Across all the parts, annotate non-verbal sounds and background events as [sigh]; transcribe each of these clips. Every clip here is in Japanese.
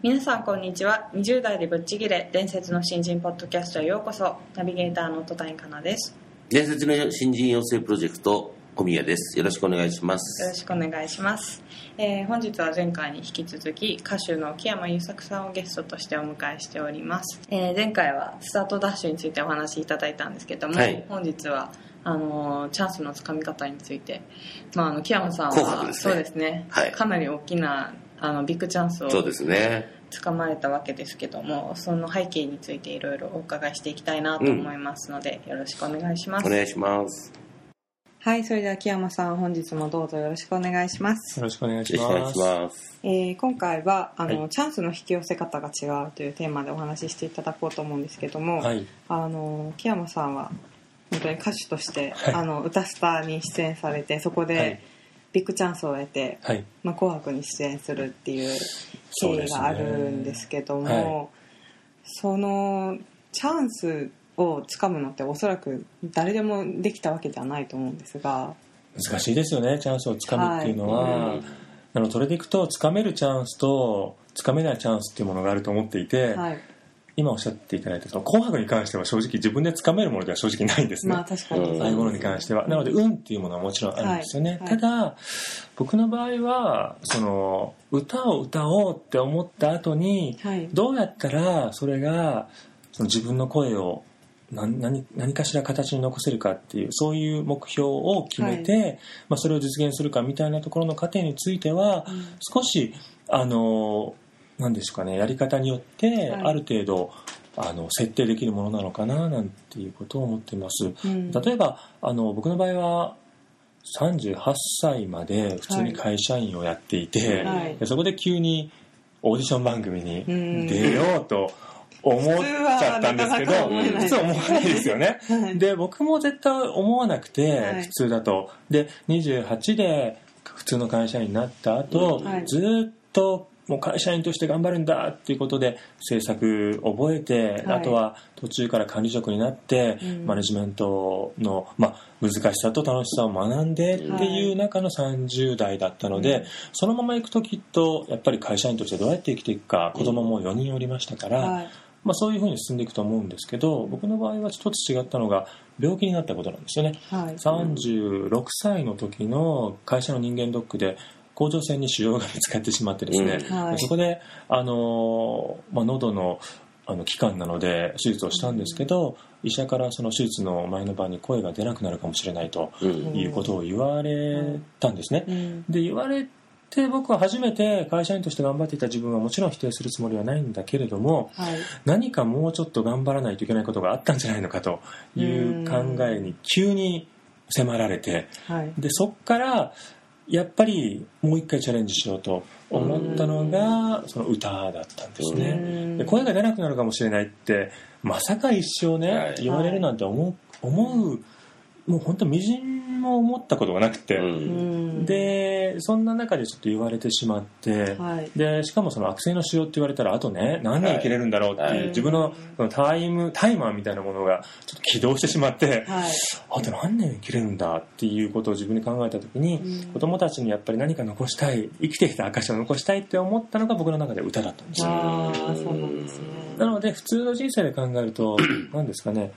皆さんこんにちは。20代でぶっちぎれ伝説の新人ポッドキャストへようこそ。ナビゲーターの戸谷香奈です。伝説の新人養成プロジェクト小宮です。よろしくお願いします。よろしくお願いします、えー本日は前回に引き続き歌手の木山優作さんをゲストとしてお迎えしております、えー前回はスタートダッシュについてお話しいただいたんですけども、はい。本日はあのーチャンスのつかみ方について、まあ、あの木山さんはね。そうですね、はい。かなり大きなあのビッグチャンスをそうですね。つかまれたわけですけどもその背景についていろいろお伺いしていきたいなと思いますので、よろしくお願いします。お願いします。はいそれでは木山さん本日もどうぞよろしくお願いします。よろしくお願いします。えー今回はあの、はい。チャンスの引き寄せ方が違うというテーマでお話ししていただこうと思うんですけども、はい。あの木山さんは本当に歌手として、はい。あの歌スターに出演されてそこで、はいビッグチャンスを得て、はい。まあ、紅白に出演するっていう経緯があるんですけどもはい。そのチャンスをつかむのっておそらく誰でもできたわけじゃないと思うんですが、難しいですよね、チャンスをつかむっていうのは。はい。あのそれでいくと、つかめるチャンスと、つかめないチャンスっていうものがあると思っていて、はい今おっしゃっていただいた、その紅白に関しては正直自分でつかめるものでは正直ないんですね。まあ確かに。いうものに関しては。なので、運っていうものはもちろんあるんですよね。はい。ただ、僕の場合は、その、歌を歌おうって思った後に、はい。どうやったらそれがその自分の声を何何何かしら形に残せるかっていうそういう目標を決めて、まあ、それを実現するかみたいなところの過程については、うん。少しあの何ですかねやり方によってはい。ある程度、あの設定できるものなのかななんていうことを思っています。うん。例えばあの僕の場合は38歳まで普通に会社員をやっていて、はい。でそこで急にオーディション番組にうん。出ようと思っちゃったんですけど普通思わないですよね。はい。で僕も絶対思わなくて、はい。普通だと。で28で普通の会社員になった後、はい。ずっともう会社員として頑張るんだっていうことで制作覚えて、はい。あとは途中から管理職になって、うん。マネジメントの、まあ、難しさと楽しさを学んでっていう中の30代だったので、うん。そのまま行くときっとやっぱり会社員としてどうやって生きていくか子供も4人おりましたから、はい。まあ、そういうふうに進んでいくと思うんですけど僕の場合は一つ違ったのが病気になったことなんですよね。はい。36歳の時の会社の人間ドックで甲状腺に腫瘍が見つかってしまってですね、うん。はい。そこで、あのまあ、喉のあの期間なので手術をしたんですけど、医者からその手術の前の晩に声が出なくなるかもしれないとうん。いうことを言われたんですね、うん。で言われて僕は初めて会社員として頑張っていた自分はもちろん否定するつもりはないんだけれどもはい。何かもうちょっと頑張らないといけないことがあったんじゃないのかという考えに急に迫られてはい。でそっからやっぱりもう一回チャレンジしようと思ったのがその歌だったんですね。うん。で声が出なくなるかもしれないってまさか一生ね、はい。言われるなんて思う思うもう本当みじんも思ったことがなくて、でそんな中でちょっと言われてしまって、はい。でしかもその悪性の腫瘍って言われたらあとね何年生きれるんだろうっていう、はい。自分のそのタイムタイマーみたいなものがちょっと起動してしまって、はい。あと何年生きれるんだっていうことを自分に考えた時に、うん。子供たちにやっぱり何か残したい生きてきた証を残したいって思ったのが僕の中で歌だったんですよ。ああそうなんですね。なので普通の人生で考えると [clears throat] 何ですかね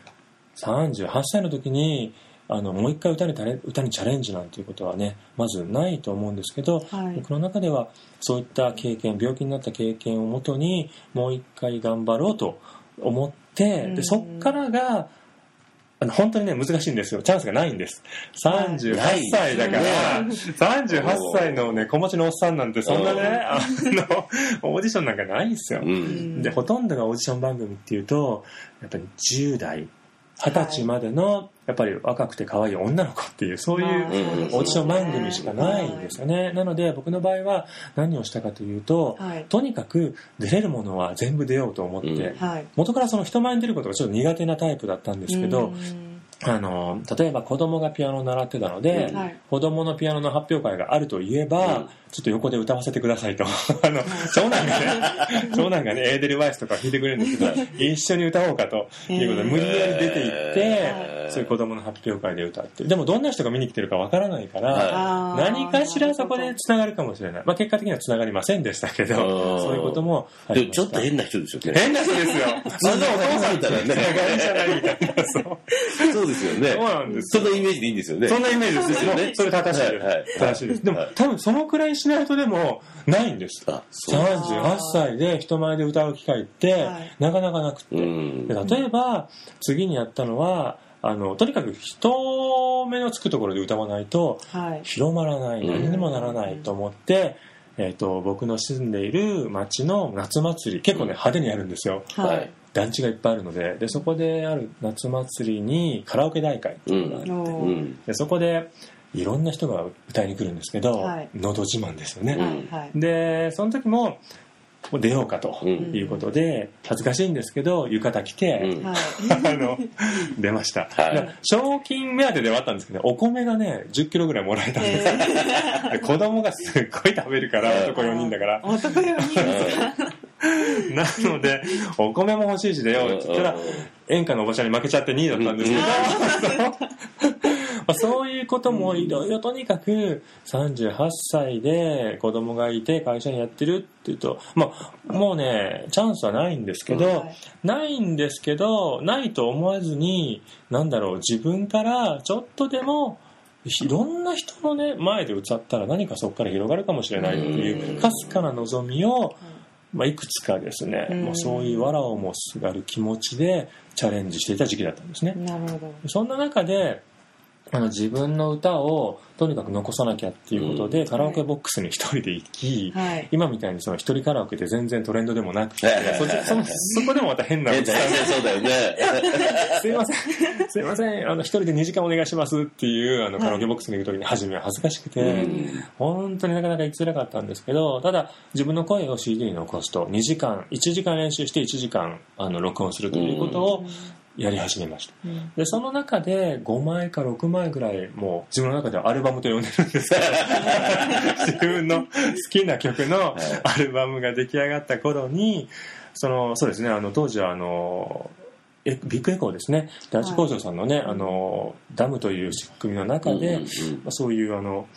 38歳の時にあのもう一回歌にタレ歌にチャレンジなんていうことはねまずないと思うんですけど、はい。僕の中ではそういった経験病気になった経験をもとにもう一回頑張ろうと思って、うん。でそっからがあの本当にね難しいんですよ。チャンスがないんです。38歳だから、38歳のね子持ちのおっさんなんてそんなね、あのオーディションなんかないんですよ、うん。でほとんどがオーディション番組っていうとやっぱり10代二十歳までのやっぱり若くて可愛い女の子っていうそういうオーディション番組しかないんですよね。なので僕の場合は何をしたかというとはい。とにかく出れるものは全部出ようと思って、元からその人前に出ることがちょっと苦手なタイプだったんですけど、うんあの例えば子供がピアノを習ってたので、うんはい。子供のピアノの発表会があるといえば、うん。ちょっと横で歌わせてくださいと。[laughs] あの長男がね長男がねエーデルワイスとか弾いてくれるんですけど [laughs] 一緒に歌おうかということで無理やり出て行って、そういう子供の発表会で歌って。でもどんな人が見に来てるかわからないから、何かしらそこでつながるかもしれない、まあ、結果的にはつながりませんでしたけどうん。そういうこともあでりました。もちょっと変な人ですよね。変な人ですよあんなお父さんとつながりじゃないみたいなそうそうですよね。そうなんですそんなイメージでいいんですよね。そんなイメージですよね。それ正しい。正しいです。でも、はい多分そのくらいしないとでもないんです。あそう。38歳で人前で歌う機会って、はい。なかなかなくて。例えば、次にやったのは、あの、とにかく人目のつくところで歌わないとはい。広まらない、うん。何にもならないと思って、えっ、と、僕の住んでいる町の夏祭り、結構ね、派手にやるんですよ。ははい。い。団地がいっぱいあるので、で、そこである夏祭りにカラオケ大会っていうのがあって、おうーん。でそこでいろんな人が歌いに来るんですけど、はい。のど自慢ですようね、んはい。でその時も出ようかとうん。いうことで恥ずかしいんですけど浴衣着て、[laughs] あの出ました、はい。で賞金目当てではあったんですけどお米がね1 0キロぐらいもらえたんです。よ、で子供がすっごい食べるからはい男4人だから。男4人ですか？なのでお米も欲しいし出ようって言ったら演歌のおばちゃんに負けちゃって2位だったんですけど、まあそういうこともいろいろとにかく38歳で子供がいて会社にやってるっていうと、まあ、もうねチャンスはないんですけど、はい。ないんですけどないと思わずになんだろう自分からちょっとでもいろんな人のね前で歌ったら何かそこから広がるかもしれないっていうかすかな望みを、まあ、いくつかですね、うん。もうそういう藁をもすがる気持ちでチャレンジしていた時期だったんですね。なるほど。そんな中であの自分の歌をとにかく残さなきゃっていうことで、うん。カラオケボックスに一人で行き、はい。今みたいにその一人カラオケって全然トレンドでもなくて、はいはいはいそそこでもまた変なそうだよね。[laughs] すいません、すいません、あの、一人で2時間お願いしますっていう、あの、カラオケボックスに行くときに、初めは恥ずかしくて、うん。本当になかなか行きづらかったんですけど、ただ、自分の声を CD に残すと、2時間、1時間練習して1時間、あの、録音するということをやり始めました。うんで、その中で5枚か6枚ぐらい、もう自分の中ではアルバムと呼んでるんですけど、[laughs] 自分の好きな曲のアルバムが出来上がった頃に、その、そうですね、あの、当時はあの、えビッグエコーですね。第一工場さんのね、あの、ダムという仕組みの中で、うんうんまあ、そういうあの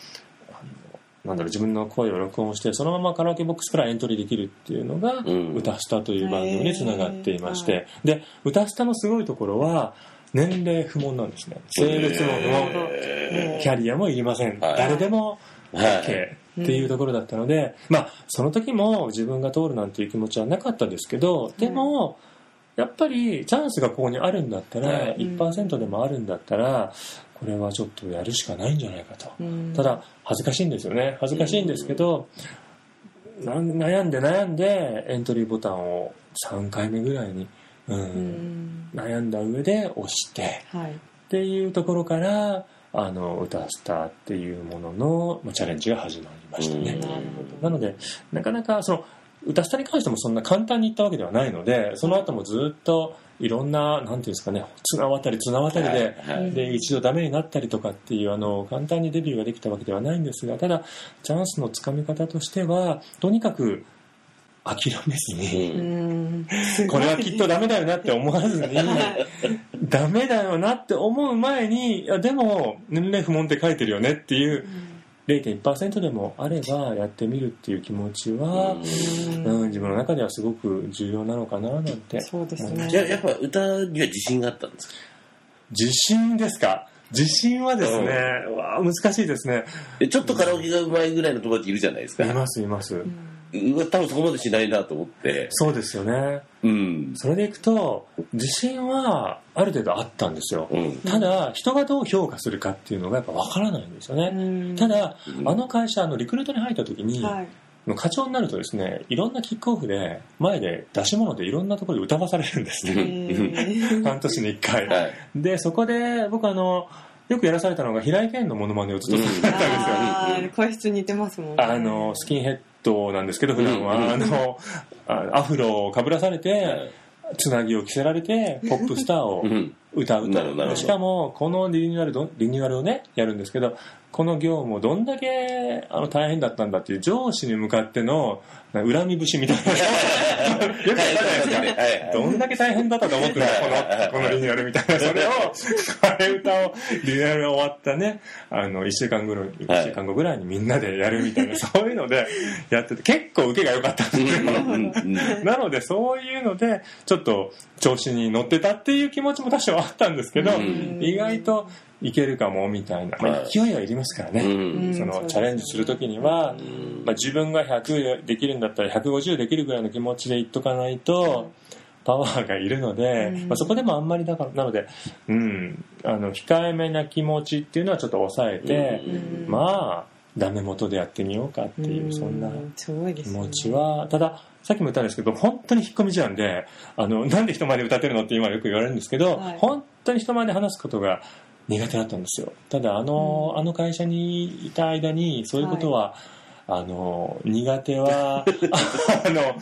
なんだろう、自分の声を録音して、そのままカラオケボックスからエントリーできるっていうのが、うん。歌スタという番組につながっていまして、で、歌スタのすごいところは、年齢不問なんですね。性別も不問。へキャリアもいりません。はい。誰でもはい。OK っていうところだったので、まあ、その時も自分が通るなんていう気持ちはなかったですけど、でも、やっぱりチャンスがここにあるんだったら、はい。1%でもあるんだったら、これはちょっとやるしかないんじゃないかと。うん。ただ、恥ずかしいんですよね。恥ずかしいんですけど、な悩んで悩んでエントリーボタンを3回目ぐらいに、うんうん。悩んだ上で押して、はい。っていうところからあの歌スターっていうもののまあチャレンジが始まりましたね。なのでなかなかその歌スタに関してもそんな簡単にいったわけではないのでその後もずっといろんななんていうんですかね綱渡り綱渡りで,、はいはい。で一度ダメになったりとかっていうあの簡単にデビューができたわけではないんですがただチャンスのつかみ方としてはとにかく諦めずに、これはきっとダメだよなって思わずに、ダメだよなって思う前に、いやでも、年齢不問って書いてるよねっていう、0.1%でもあればやってみるっていう気持ちは、うんうん、自分の中ではすごく重要なのかななんて。そうですねじゃあやっぱ歌には自信があったんですか？自信ですか？自信はですね、うわあ難しいですね。えちょっとカラオケがうまいぐらいの友達いるじゃないですか。いますいます。うわ多分そこまでしないなと思って。そうですよね。うん。それでいくと、自信はある程度あったんですよ。うん。ただ、人がどう評価するかっていうのがやっぱ分からないんですよね。うんただ、うんあの会社、あのリクルートに入った時に、はいの課長になるとですねいろんなキックオフで前で出し物でいろんんなところで歌わされるんですへねー半年に1回はい。でそこで僕あのよくやらされたのが平井堅のモノマネをずっとされたんですよ、声質似てますもんねあのスキンヘッドなんですけど普段は、うんあのあアフロをかぶらされて、つなぎを着せられてポップスターをうん。歌うと。しかもこのリニューアルどリニューアルをねやるんですけどこの業務をどんだけあの大変だったんだっていう上司に向かっての恨み節みたいな。[laughs] よくあるじゃないですかどんだけ大変だったと思ってるんだこのこのリニューアルみたいな。それを。替え歌をリニューアルが終わったねあの1週間後の一週間後ぐらいにみんなでやるみたいな、[laughs] そういうのでやってて結構受けが良かったんですよ、うんうんうん。[laughs] なのでそういうのでちょっと調子に乗ってたっていう気持ちも多少あったんですけど、うん。意外といけるかもみたいな、まあはい勢いはいりますからね、うん。そのチャレンジする時には、まあ、自分が100できるんだったら150できるぐらいの気持ちでいっとかないとパワーがいるので、うん。まあ、そこでもあんまりだからなので、うん、あの控えめな気持ちっていうのはちょっと抑えて、うん。まあダメ元でやってみようかっていう、そんな気持ちは。たださっきも言ったんですけど本当に引っ込み思案であのなんで人前で歌ってるのって今よく言われるんですけど、はい。本当に人前で話すことが苦手だったんですよ。ただあの,、うん。あの会社にいた間にそういうことは、あの苦手は [laughs] あの。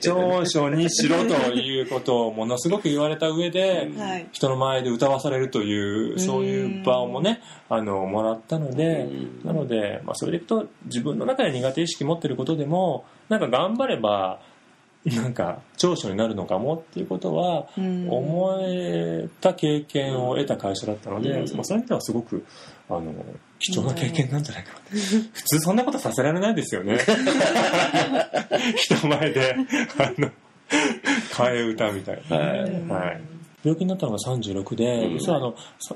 長所にしろということをものすごく言われた上で、はい。人の前で歌わされるというそういう場をもねあのもらったのでうん。なので、まあ、それでいくと自分の中で苦手意識持ってることでもなんか頑張ればなんか長所になるのかもっていうことはうん。思えた経験を得た会社だったので、うん。まあ、そういう意味ではすごくあの貴重な経験なんじゃないかな。[laughs] 普通そんなことさせられないですよね。[laughs] 人前であの替え歌みたいな。はいはい病気になったのが36で、うん。実はあのさ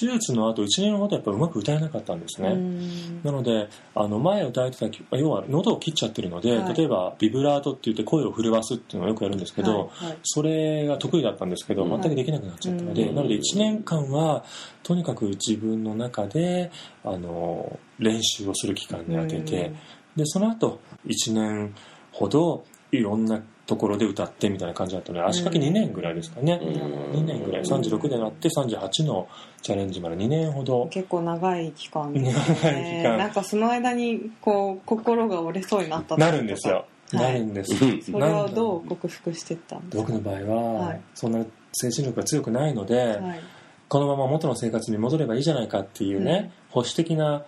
手術の後1年ほどやっぱうまく歌えなかったんですね、うん。なのであの前歌えてた曲要は喉を切っちゃってるので、はい。例えばビブラートって言って声を震わすっていうのをよくやるんですけど、はいはい。それが得意だったんですけどうん。全くできなくなっちゃったので、うん。なので1年間はとにかく自分の中であの練習をする期間に当てて、でその後1年ほどいろんなところで歌ってみたいな感じだったので足掛け2年ぐらいですかね、うん。2年ぐらい。36でなって38のチャレンジまで2年ほど。結構長い期間で。すね長い期間。なんかその間にこう心が折れそうになったなるんですよ、はい。なるんです、うん。それはどう克服していったんですか？僕の場合は、はい。そんな精神力が強くないので、はい。このまま元の生活に戻ればいいじゃないかっていうね、保守的な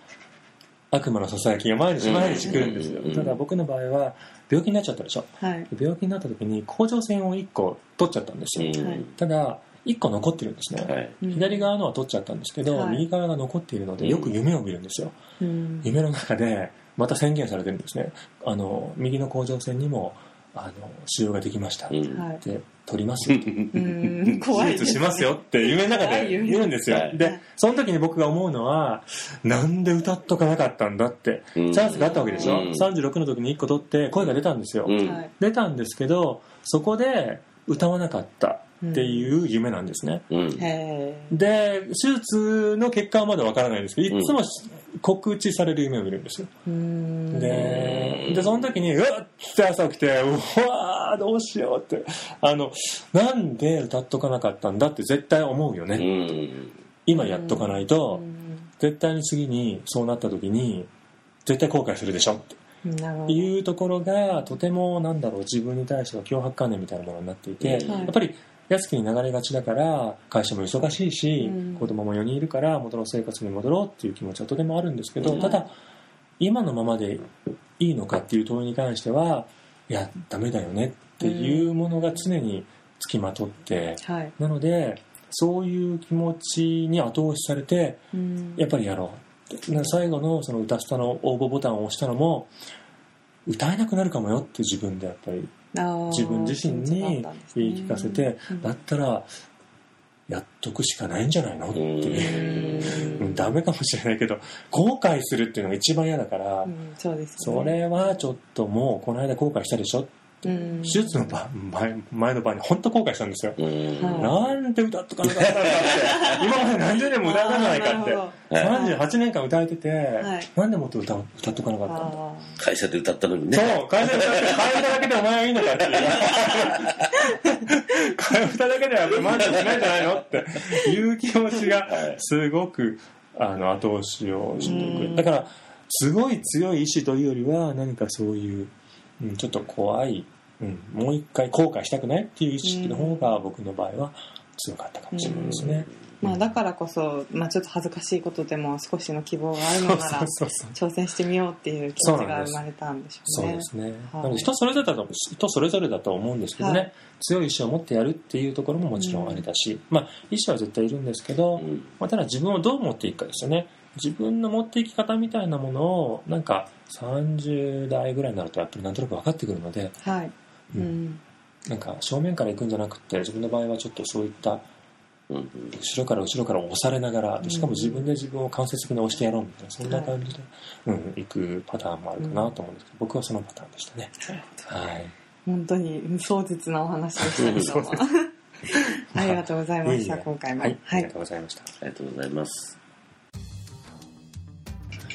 悪魔のささやきが毎日毎日来るんですよ、うん。ただ僕の場合は病気になっちゃったでしょ。はい。病気になった時に甲状腺を1個取っちゃったんですよ、ただ1個残ってるんですね、はい。うん左側のは取っちゃったんですけど、はい。右側が残っているのでよく夢を見るんですよ、うん。夢の中でまた宣言されてるんですね。あの右の甲状腺にもあの腫瘍ができました、うん。はいで取りますよと。うん。[laughs] 怖い手術しますよって夢の中で言うんですよ、はい。でその時に僕が思うのはなんで歌っとかなかったんだってうん。チャンスがあったわけでしょ、うん。36の時に1個取って声が出たんですよ、出たんですけどそこで歌わなかったっていう夢なんですね、うん。へで手術の結果はまだわからないんですけどいつも告知される夢を見るんですよ、ーうん。ででその時にうわっって朝起きてうわーどうしようって。あのなんで歌っとかなかったんだって絶対思うよね、うん。今やっとかないと、うん。絶対に次にそうなった時に絶対後悔するでしょって。いうところがとてもなんだろう自分に対しては脅迫観念みたいなものになっていて、うん。やっぱり安きに流れがちだから会社も忙しいし、うん。子供も4人いるから元の生活に戻ろうっていう気持ちはとてもあるんですけど、うんただ今のままでいいのかっていう問いに関してはいやダメだよねっていうものが常につきまとって、はい。なのでそういう気持ちに後押しされてうん。やっぱりやろう最後のその歌スタの応募ボタンを押したのも歌えなくなるかもよって自分でやっぱり自分自身に言い聞かせてうんだったらやっとくしかないんじゃないのっていう。ダメかもしれないけど後悔するっていうのが一番嫌だからうんそれはちょっともうこの間後悔したでしょ手術の場前前の晩に本当後悔したんですよ、なんで歌っとかなかったんだって。[laughs] 今まで何十年も歌えたじゃないかって。あーなる38年間歌えてて、い。なんでもっと歌歌っとかなかったんだあ会社で歌ったのにね。そう、会社で歌って、替え歌だけでお前はいいのかって。いう。替え歌だけでは満足しないんじゃないのって。いう気持ちが、すごく、あの、後押しをしてくうん。る。だから、すごい強い意志というよりは、何かそういう、うん、ちょっと怖い、うん、もう一回後悔したくないっていう意識の方が、僕の場合は強かったかもしれないですね。まあだからこそ、まあ、ちょっと恥ずかしいことでも少しの希望があるのならそうそうそう挑戦してみようっていう気持ちが生まれたんでしょそううね。ですね。人それぞれだと人それぞれだと思うんですけどね、はい。強い意志を持ってやるっていうところももちろんあれだし、まあ意志は絶対いるんですけど、うん。まあ、ただ自分をどう持っていくかですよね。自分の持っていき方みたいなものをなんか30代ぐらいになるとやっぱりなんとなく分かってくるので、はい、ううん。んなんか正面から行くんじゃなくて自分の場合はちょっとそういったうん後ろから後ろから押されながらしかも自分で自分を間接的に押してやろうみたいなそんな感じで、うん、行くパターンもあるかなと思うんですけど僕はそのパターンでしたね。はい。本当に壮絶なお話でしたけど。も [laughs] [laughs] ありがとうございました今回も。はい、あはい。りがとうございました。ありがとうございます。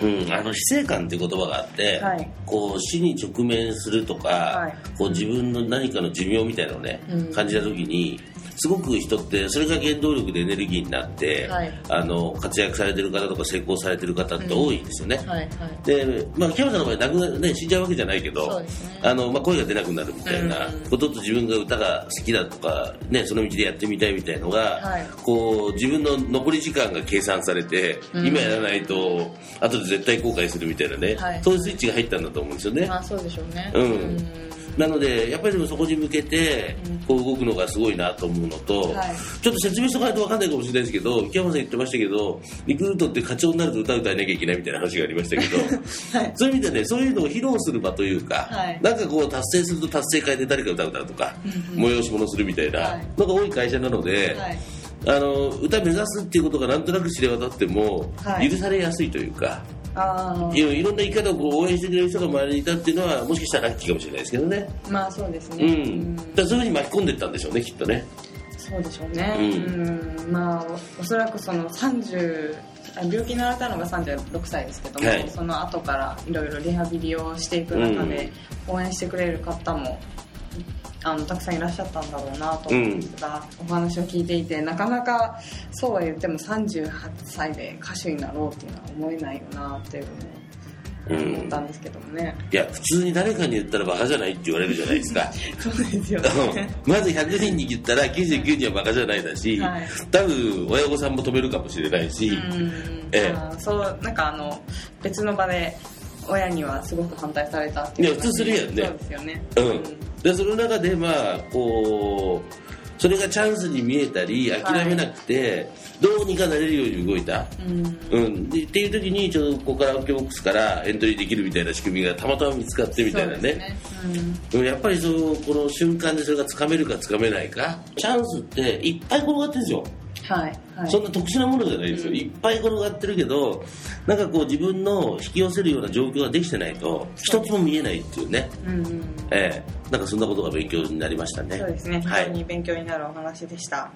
うん、あの死生観っていう言葉があって、はい。こう死に直面するとか、はい。こう自分の何かの寿命みたいなのをね、うん。感じた時にすごく人ってそれが原動力でエネルギーになって、はい。あの活躍されてる方とか成功されてる方って多いんですよね。はいはい。で、まあ、キャメさんの場合亡くなるね死んじゃうわけじゃないけど、ね。あのまあ、声が出なくなるみたいなうんことと自分が歌が好きだとか、ね、その道でやってみたいみたいのが、はい。こう自分の残り時間が計算されて、うん。今やらないと後で絶対後悔するみたいなね、はい。そういうスイッチが入ったんだと思うんですよね。まあそうでしょうね。うんなのでやっぱりでもそこに向けてこう動くのがすごいなと思うのと、はい。ちょっと説明しとかないと分かんないかもしれないですけど木山さん言ってましたけどリクルートって課長になると歌歌いなきゃいけないみたいな話がありましたけど、はい。そういう意味でねそういうのを披露する場というか、はい。なんかこう達成すると達成会で誰か歌う歌うとか、催し物するみたいなはい。のが多い会社なので、はい。あの歌目指すっていうことがなんとなく知れ渡っても、はい。許されやすいというか。あいろいろんな生き方をこう応援してくれる人が周りにいたっていうのはもしかしたらラッキーかもしれないですけどね。あまあそうですね。うん。だそういうふうに巻き込んでいったんでしょうね、きっとね。そうでしょうね、ううん。んまあおおそらくその30あ病気になられたのが36歳ですけども、はい。その後からいろいろリハビリをしていく中で応援してくれる方もあのたくさんいらっしゃったんだろうなと思うんですが、お話を聞いていてなかなかそうは言っても38歳で歌手になろうっていうのは思えないよなっていうふうに思ったんですけどもね、いや、普通に誰かに言ったらバカじゃないって言われるじゃないですか。そうですようん。ねまず100人に言ったら99人はバカじゃないだし、はい。多分親御さんも止めるかもしれないし、うん。ええ。そうなんかあの別の場で親にはすごく反対されたっていういや普通するやんね。そうですよね。うん、でその中でまあこうそれがチャンスに見えたり諦めなくて、どうにかなれるように動いた、うん。うん、でっていう時にちょっとここからオケボックスからエントリーできるみたいな仕組みがたまたま見つかってみたいなね。ですね。うん。やっぱりそうこの瞬間でそれがつかめるかつかめないかチャンスっていっぱい転がってるんですよ、うんはいはい。そんな特殊なものじゃないですよ、うん。いっぱい転がってるけどなんかこう自分の引き寄せるような状況ができてないと一つも見えないっていうね、うんうんええ。なんかそんなことが勉強になりましたね。そうですね。はい。非常に勉強になるお話でした、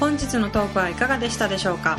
本日のトークはいかがでしたでしょうか？